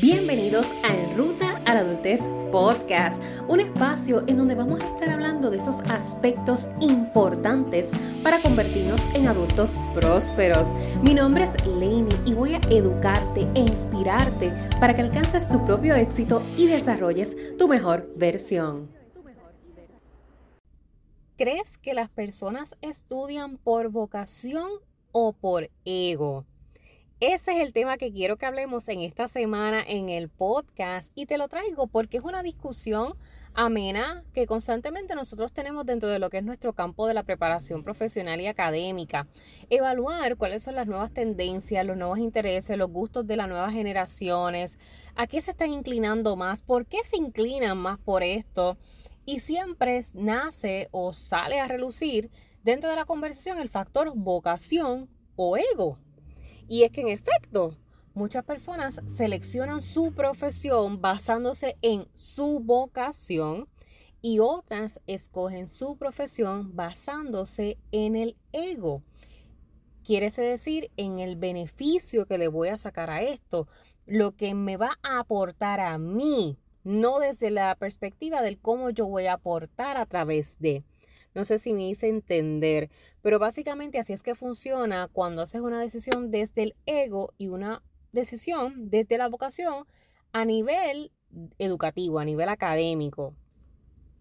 Bienvenidos a Ruta a la Adultez Podcast, un espacio en donde vamos a estar hablando de esos aspectos importantes para convertirnos en adultos prósperos. Mi nombre es Lainey y voy a educarte e inspirarte para que alcances tu propio éxito y desarrolles tu mejor versión. ¿Crees que las personas estudian por vocación o por ego? Ese es el tema que quiero que hablemos en esta semana en el podcast y te lo traigo porque es una discusión amena que constantemente nosotros tenemos dentro de lo que es nuestro campo de la preparación profesional y académica. Evaluar cuáles son las nuevas tendencias, los nuevos intereses, los gustos de las nuevas generaciones, a qué se están inclinando más, por qué se inclinan más por esto. Y siempre nace o sale a relucir dentro de la conversación el factor vocación o ego. Y es que en efecto, muchas personas seleccionan su profesión basándose en su vocación y otras escogen su profesión basándose en el ego. Quiere decir en el beneficio que le voy a sacar a esto, lo que me va a aportar a mí, no desde la perspectiva del cómo yo voy a aportar a través de. No sé si me hice entender, pero básicamente así es que funciona cuando haces una decisión desde el ego y una decisión desde la vocación a nivel educativo, a nivel académico.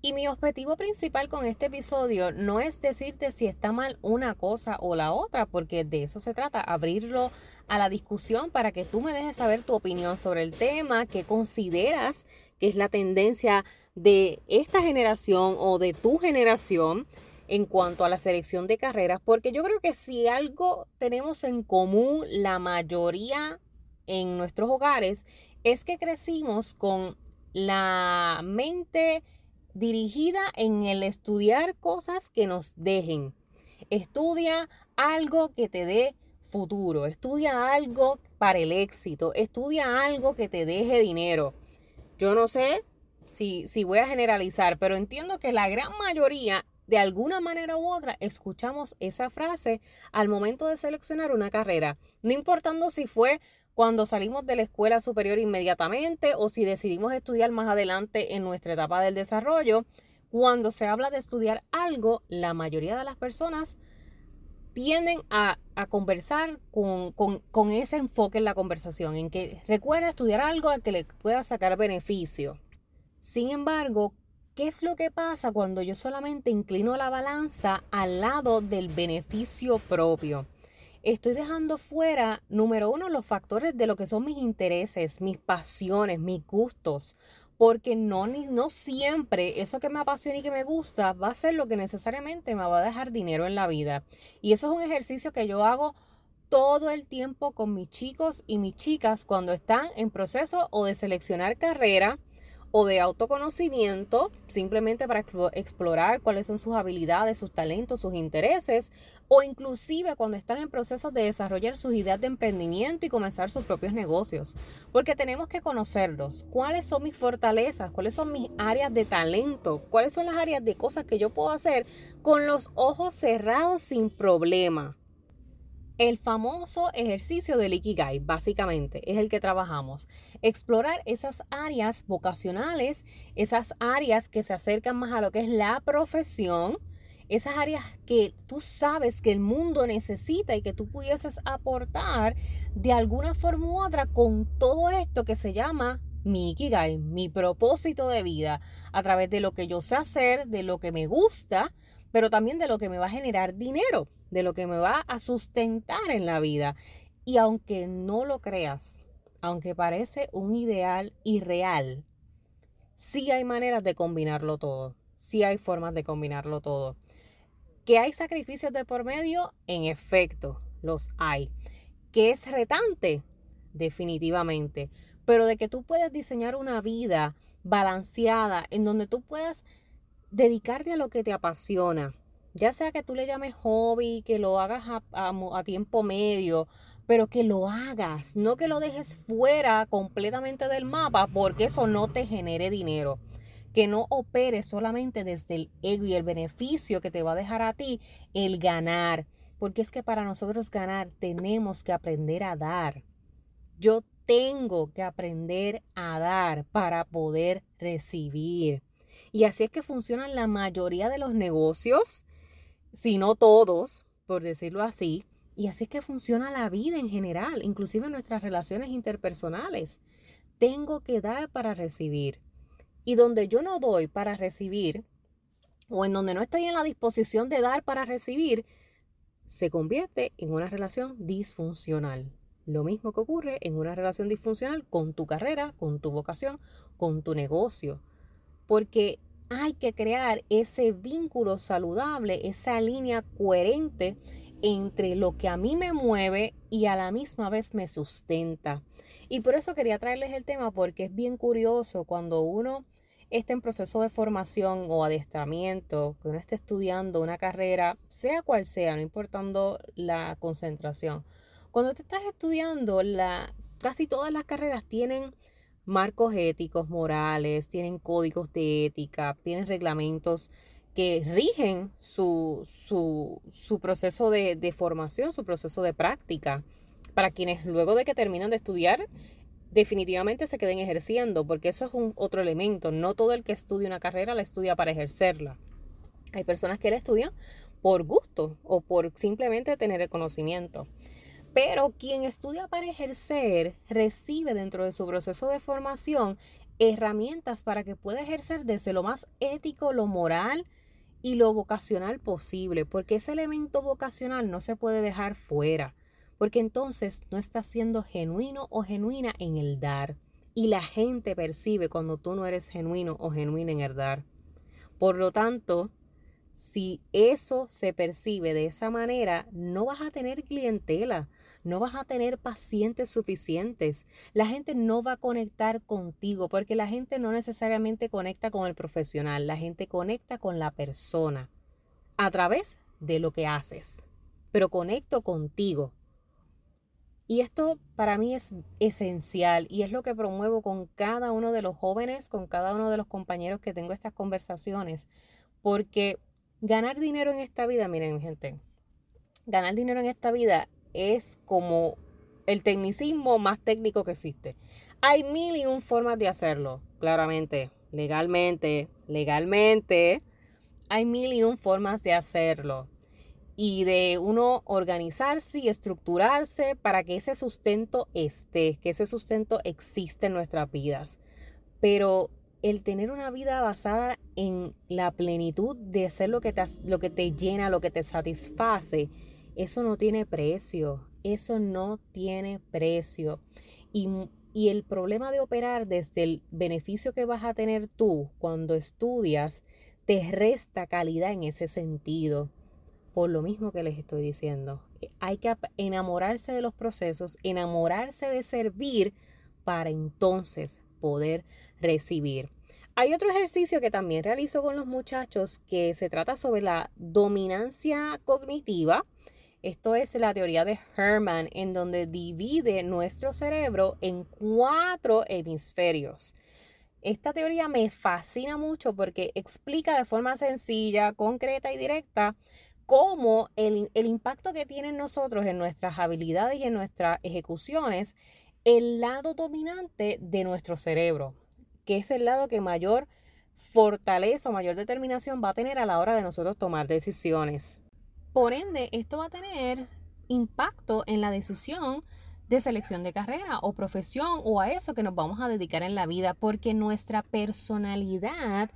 Y mi objetivo principal con este episodio no es decirte si está mal una cosa o la otra, porque de eso se trata, abrirlo a la discusión para que tú me dejes saber tu opinión sobre el tema, qué consideras que es la tendencia de esta generación o de tu generación en cuanto a la selección de carreras, porque yo creo que si algo tenemos en común la mayoría en nuestros hogares es que crecimos con la mente dirigida en el estudiar cosas que nos dejen. Estudia algo que te dé futuro, estudia algo para el éxito, estudia algo que te deje dinero. Yo no sé si, si voy a generalizar, pero entiendo que la gran mayoría, de alguna manera u otra, escuchamos esa frase al momento de seleccionar una carrera, no importando si fue cuando salimos de la escuela superior inmediatamente o si decidimos estudiar más adelante en nuestra etapa del desarrollo. Cuando se habla de estudiar algo, la mayoría de las personas tienden a, conversar con, con, ese enfoque en la conversación, en que recuerda estudiar algo al que le pueda sacar beneficio. Sin embargo, ¿qué es lo que pasa cuando yo solamente inclino la balanza al lado del beneficio propio? Estoy dejando fuera, número uno, los factores de lo que son mis intereses, mis pasiones, mis gustos, porque no, no siempre eso que me apasiona y que me gusta va a ser lo que necesariamente me va a dejar dinero en la vida. Y eso es un ejercicio que yo hago todo el tiempo con mis chicos y mis chicas cuando están en proceso o de seleccionar carrera o de autoconocimiento, simplemente para explorar cuáles son sus habilidades, sus talentos, sus intereses, o inclusive cuando están en procesos de desarrollar sus ideas de emprendimiento y comenzar sus propios negocios. Porque tenemos que conocerlos, cuáles son mis fortalezas, cuáles son mis áreas de talento, cuáles son las áreas de cosas que yo puedo hacer con los ojos cerrados sin problema. El famoso ejercicio del Ikigai, básicamente, es el que trabajamos. Explorar esas áreas vocacionales, esas áreas que se acercan más a lo que es la profesión, esas áreas que tú sabes que el mundo necesita y que tú pudieses aportar de alguna forma u otra con todo esto que se llama mi Ikigai, mi propósito de vida, a través de lo que yo sé hacer, de lo que me gusta, pero también de lo que me va a generar dinero de lo que me va a sustentar en la vida. Y aunque no lo creas, aunque parece un ideal irreal, sí hay maneras de combinarlo todo, sí hay formas de combinarlo todo. ¿Que hay sacrificios de por medio? En efecto, los hay. ¿Que es retante? Definitivamente. Pero de que tú puedes diseñar una vida balanceada en donde tú puedas dedicarte a lo que te apasiona, ya sea que tú le llames hobby, que lo hagas a, tiempo medio, pero que lo hagas, no que lo dejes fuera completamente del mapa porque eso no te genere dinero. Que no operes solamente desde el ego y el beneficio que te va a dejar a ti el ganar. Porque es que para nosotros ganar tenemos que aprender a dar. Yo tengo que aprender a dar para poder recibir. Y así es que funcionan la mayoría de los negocios, si no todos, por decirlo así. Y así es que funciona la vida en general, inclusive nuestras relaciones interpersonales. Tengo que dar para recibir. Y donde yo no doy para recibir, o en donde no estoy en la disposición de dar para recibir, se convierte en una relación disfuncional. Lo mismo que ocurre en una relación disfuncional con tu carrera, con tu vocación, con tu negocio. Porque hay que crear ese vínculo saludable, esa línea coherente entre lo que a mí me mueve y a la misma vez me sustenta. Y por eso quería traerles el tema porque es bien curioso cuando uno está en proceso de formación o adiestramiento, que uno esté estudiando una carrera, sea cual sea, no importando la concentración. Cuando te estás estudiando, la, casi todas las carreras tienen marcos éticos, morales, tienen códigos de ética, tienen reglamentos que rigen su, su, proceso de, de, formación, su proceso de práctica, para quienes luego de que terminan de estudiar definitivamente se queden ejerciendo, porque eso es un otro elemento. No todo el que estudia una carrera la estudia para ejercerla. Hay personas que la estudian por gusto o por simplemente tener el conocimiento. Pero quien estudia para ejercer recibe dentro de su proceso de formación herramientas para que pueda ejercer desde lo más ético, lo moral y lo vocacional posible, porque ese elemento vocacional no se puede dejar fuera porque entonces no estás siendo genuino o genuina en el dar. Y la gente percibe cuando tú no eres genuino o genuina en el dar. Por lo tanto, si eso se percibe de esa manera, no vas a tener clientela, no vas a tener pacientes suficientes. La gente no va a conectar contigo porque la gente no necesariamente conecta con el profesional, la gente conecta con la persona a través de lo que haces. Pero conecto contigo, y esto para mí es esencial y es lo que promuevo con cada uno de los jóvenes, con cada uno de los compañeros que tengo estas conversaciones, porque ganar dinero en esta vida, miren gente, ganar dinero en esta vida es como el tecnicismo más técnico que existe. Hay mil y un formas de hacerlo, claramente, legalmente, legalmente. Hay mil y un formas de hacerlo y de uno organizarse y estructurarse para que ese sustento esté, que ese sustento existe en nuestras vidas. Pero el tener una vida basada en la plenitud de ser lo que te, lo que te llena, lo que te satisface, eso no tiene precio, eso no tiene precio. Y, y el problema de operar desde el beneficio que vas a tener tú cuando estudias, te resta calidad en ese sentido por lo mismo que les estoy diciendo. Eh, hay que enamorarse de los procesos, enamorarse de servir para entonces poder recibir. Hay otro ejercicio que también realizo con los muchachos que se trata sobre la dominancia cognitiva. Esto es la teoría de Herman, en donde divide nuestro cerebro en cuatro hemisferios. Esta teoría me fascina mucho porque explica de forma sencilla, concreta y directa cómo el, impacto que tienen nosotros en nuestras habilidades y en nuestras ejecuciones, el lado dominante de nuestro cerebro, que es el lado que mayor fortaleza o mayor determinación va a tener a la hora de nosotros tomar decisiones. Por ende, esto va a tener impacto en la decisión de selección de carrera o profesión o a eso que nos vamos a dedicar en la vida, porque nuestra personalidad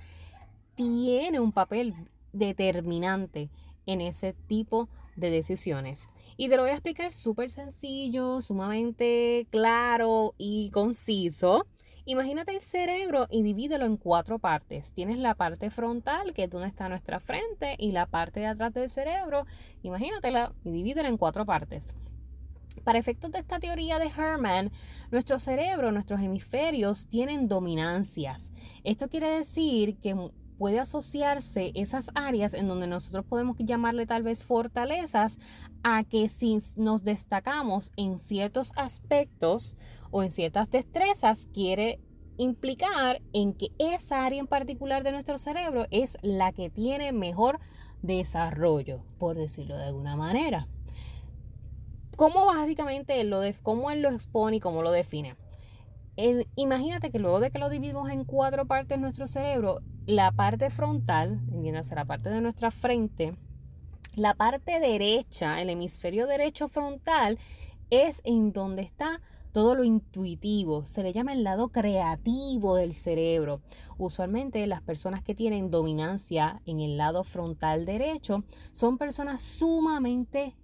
tiene un papel determinante en ese tipo de decisiones. Y te lo voy a explicar súper sencillo, sumamente claro y conciso. Imagínate el cerebro y divídelo en cuatro partes. Tienes la parte frontal, que es donde está nuestra frente, y la parte de atrás del cerebro. Imagínatela y divídela en cuatro partes. Para efectos de esta teoría de Herman, nuestro cerebro, nuestros hemisferios tienen dominancias. Esto quiere decir que puede asociarse esas áreas en donde nosotros podemos llamarle tal vez fortalezas a que si nos destacamos en ciertos aspectos o en ciertas destrezas quiere implicar en que esa área en particular de nuestro cerebro es la que tiene mejor desarrollo, por decirlo de alguna manera. ¿Cómo básicamente lo, cómo él lo expone y cómo lo define? imagínate que luego de que lo dividimos en cuatro partes nuestro cerebro, la parte frontal, entiéndase la parte de nuestra frente, la parte derecha, el hemisferio derecho frontal, es en donde está todo lo intuitivo, se le llama el lado creativo del cerebro. Usualmente las personas que tienen dominancia en el lado frontal derecho son personas sumamente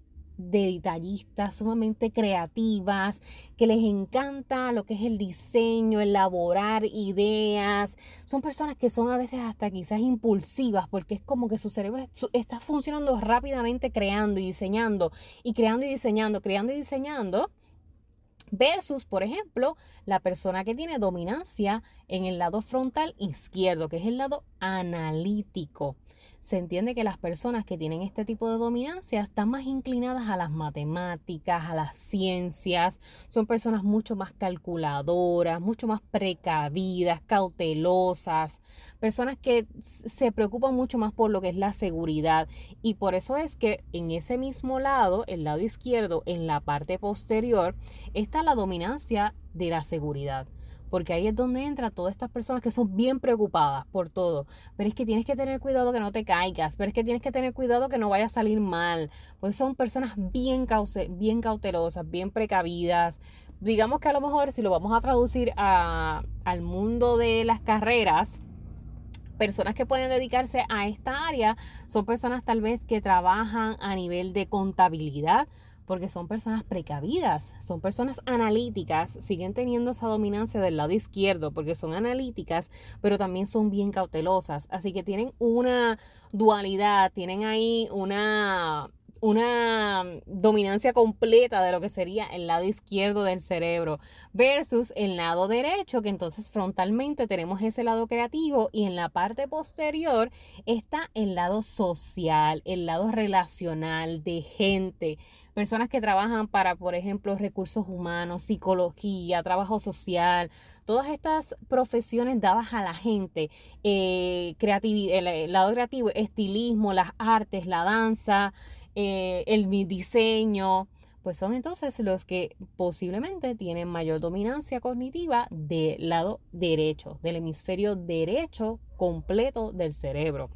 detallistas, sumamente creativas, que les encanta lo que es el diseño, elaborar ideas. Son personas que son a veces hasta quizás impulsivas porque es como que su cerebro está funcionando rápidamente creando y diseñando y creando y diseñando, creando y diseñando versus, por ejemplo, la persona que tiene dominancia en el lado frontal izquierdo, que es el lado analítico se entiende que las personas que tienen este tipo de dominancia están más inclinadas a las matemáticas, a las ciencias, son personas mucho más calculadoras, mucho más precavidas, cautelosas, personas que se preocupan mucho más por lo que es la seguridad. Y por eso es que en ese mismo lado, el lado izquierdo, en la parte posterior, está la dominancia de la seguridad porque ahí es donde entra todas estas personas que son bien preocupadas por todo. Pero es que tienes que tener cuidado que no te caigas, pero es que tienes que tener cuidado que no vaya a salir mal, porque son personas bien, bien cautelosas, bien precavidas. Digamos que a lo mejor si lo vamos a traducir al mundo de las carreras, personas que pueden dedicarse a esta área son personas tal vez que trabajan a nivel de contabilidad, porque son personas precavidas, son personas analíticas, siguen teniendo esa dominancia del lado izquierdo porque son analíticas, pero también son bien cautelosas, así que tienen una dualidad, tienen ahí una una dominancia completa de lo que sería el lado izquierdo del cerebro versus el lado derecho, que entonces frontalmente tenemos ese lado creativo y en la parte posterior está el lado social, el lado relacional de gente, personas que trabajan para, por ejemplo, recursos humanos, psicología, trabajo social, todas estas profesiones dadas a la gente, eh, el, lado creativo, estilismo, las artes, la danza, eh, el diseño, pues son entonces los que posiblemente tienen mayor dominancia cognitiva del lado derecho, del hemisferio derecho completo del cerebro.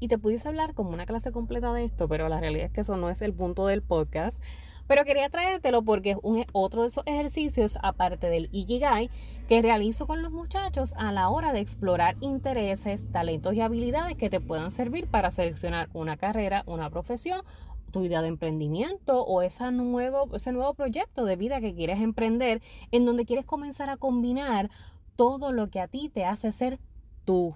Y te pudiese hablar como una clase completa de esto, pero la realidad es que eso no es el punto del podcast. Pero quería traértelo porque es un, otro de esos ejercicios, aparte del Ikigai, que realizo con los muchachos a la hora de explorar intereses, talentos y habilidades que te puedan servir para seleccionar una carrera, una profesión, tu idea de emprendimiento o esa nuevo, ese nuevo proyecto de vida que quieres emprender, en donde quieres comenzar a combinar todo lo que a ti te hace ser tú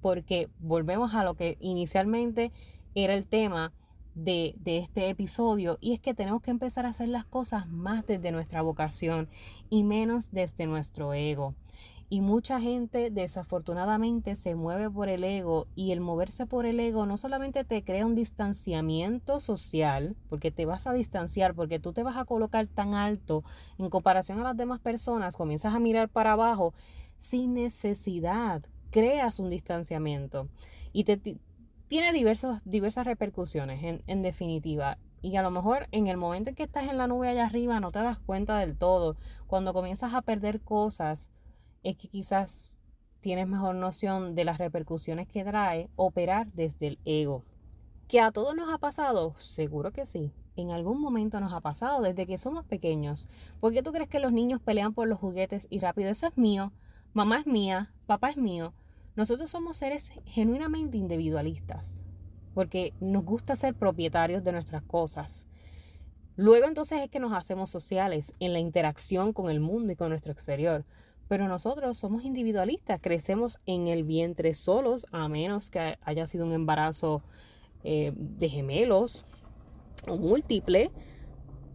porque volvemos a lo que inicialmente era el tema de, este episodio y es que tenemos que empezar a hacer las cosas más desde nuestra vocación y menos desde nuestro ego. Y mucha gente desafortunadamente se mueve por el ego y el moverse por el ego no solamente te crea un distanciamiento social, porque te vas a distanciar, porque tú te vas a colocar tan alto en comparación a las demás personas, comienzas a mirar para abajo sin necesidad, creas un distanciamiento y te, tiene diversos, diversas repercusiones en, en definitiva. Y a lo mejor en el momento en que estás en la nube allá arriba no te das cuenta del todo. Cuando comienzas a perder cosas, es que quizás tienes mejor noción de las repercusiones que trae operar desde el ego. ¿Que a todos nos ha pasado? Seguro que sí. En algún momento nos ha pasado desde que somos pequeños. ¿Por qué tú crees que los niños pelean por los juguetes y rápido eso es mío? Mamá es mía, papá es mío. Nosotros somos seres genuinamente individualistas, porque nos gusta ser propietarios de nuestras cosas. Luego entonces es que nos hacemos sociales en la interacción con el mundo y con nuestro exterior. Pero nosotros somos individualistas, crecemos en el vientre solos, a menos que haya sido un embarazo eh, de gemelos o múltiple.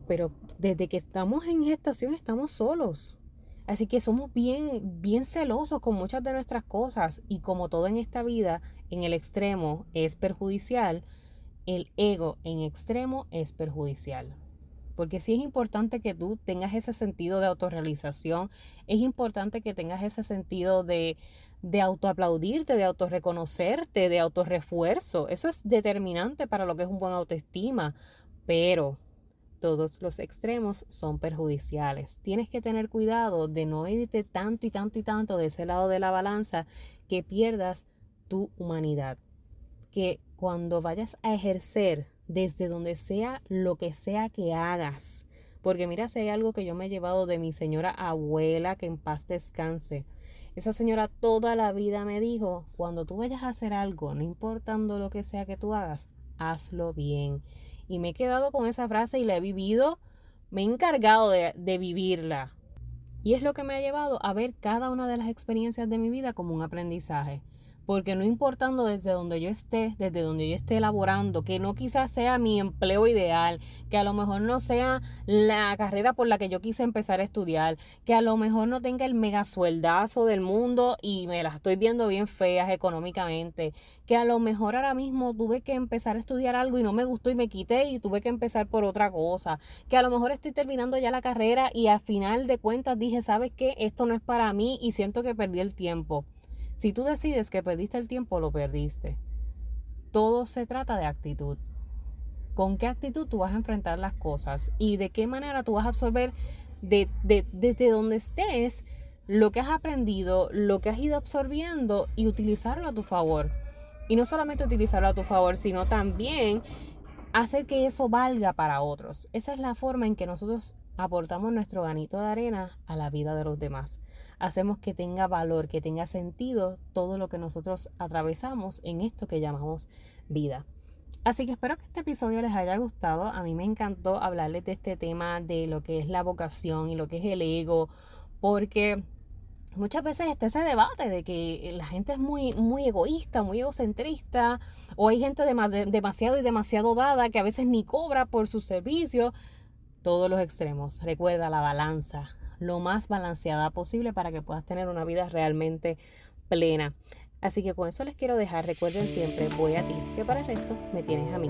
Pero desde que estamos en gestación estamos solos. Así que somos bien, bien celosos con muchas de nuestras cosas y como todo en esta vida, en el extremo es perjudicial, el ego en extremo es perjudicial. Porque sí es importante que tú tengas ese sentido de autorrealización, es importante que tengas ese sentido de, de autoaplaudirte, de autorreconocerte, de autorrefuerzo. Eso es determinante para lo que es un buen autoestima. Pero todos los extremos son perjudiciales. Tienes que tener cuidado de no irte tanto y tanto y tanto de ese lado de la balanza que pierdas tu humanidad. Que cuando vayas a ejercer desde donde sea lo que sea que hagas, porque mira si hay algo que yo me he llevado de mi señora abuela, que en paz descanse. Esa señora toda la vida me dijo, cuando tú vayas a hacer algo, no importando lo que sea que tú hagas, hazlo bien. Y me he quedado con esa frase y la he vivido, me he encargado de, de vivirla. Y es lo que me ha llevado a ver cada una de las experiencias de mi vida como un aprendizaje porque no importando desde donde yo esté, desde donde yo esté elaborando, que no quizás sea mi empleo ideal, que a lo mejor no sea la carrera por la que yo quise empezar a estudiar, que a lo mejor no tenga el mega sueldazo del mundo y me las estoy viendo bien feas económicamente, que a lo mejor ahora mismo tuve que empezar a estudiar algo y no me gustó y me quité y tuve que empezar por otra cosa, que a lo mejor estoy terminando ya la carrera y al final de cuentas dije, ¿sabes qué? Esto no es para mí y siento que perdí el tiempo. Si tú decides que perdiste el tiempo, lo perdiste. Todo se trata de actitud. ¿Con qué actitud tú vas a enfrentar las cosas? Y de qué manera tú vas a absorber de, desde donde estés lo que has aprendido, lo que has ido absorbiendo y utilizarlo a tu favor. Y no solamente utilizarlo a tu favor, sino también hacer que eso valga para otros. Esa es la forma en que nosotros aportamos nuestro ganito de arena a la vida de los demás. Hacemos que tenga valor, que tenga sentido todo lo que nosotros atravesamos en esto que llamamos vida. Así que espero que este episodio les haya gustado. A mí me encantó hablarles de este tema de lo que es la vocación y lo que es el ego, porque muchas veces está ese debate de que la gente es muy, muy egoísta, muy egocentrista, o hay gente demasiado y demasiado dada que a veces ni cobra por sus servicios. Todos los extremos. Recuerda la balanza, lo más balanceada posible para que puedas tener una vida realmente plena. Así que con eso les quiero dejar. Recuerden siempre, voy a ti, que para el resto me tienes a mí.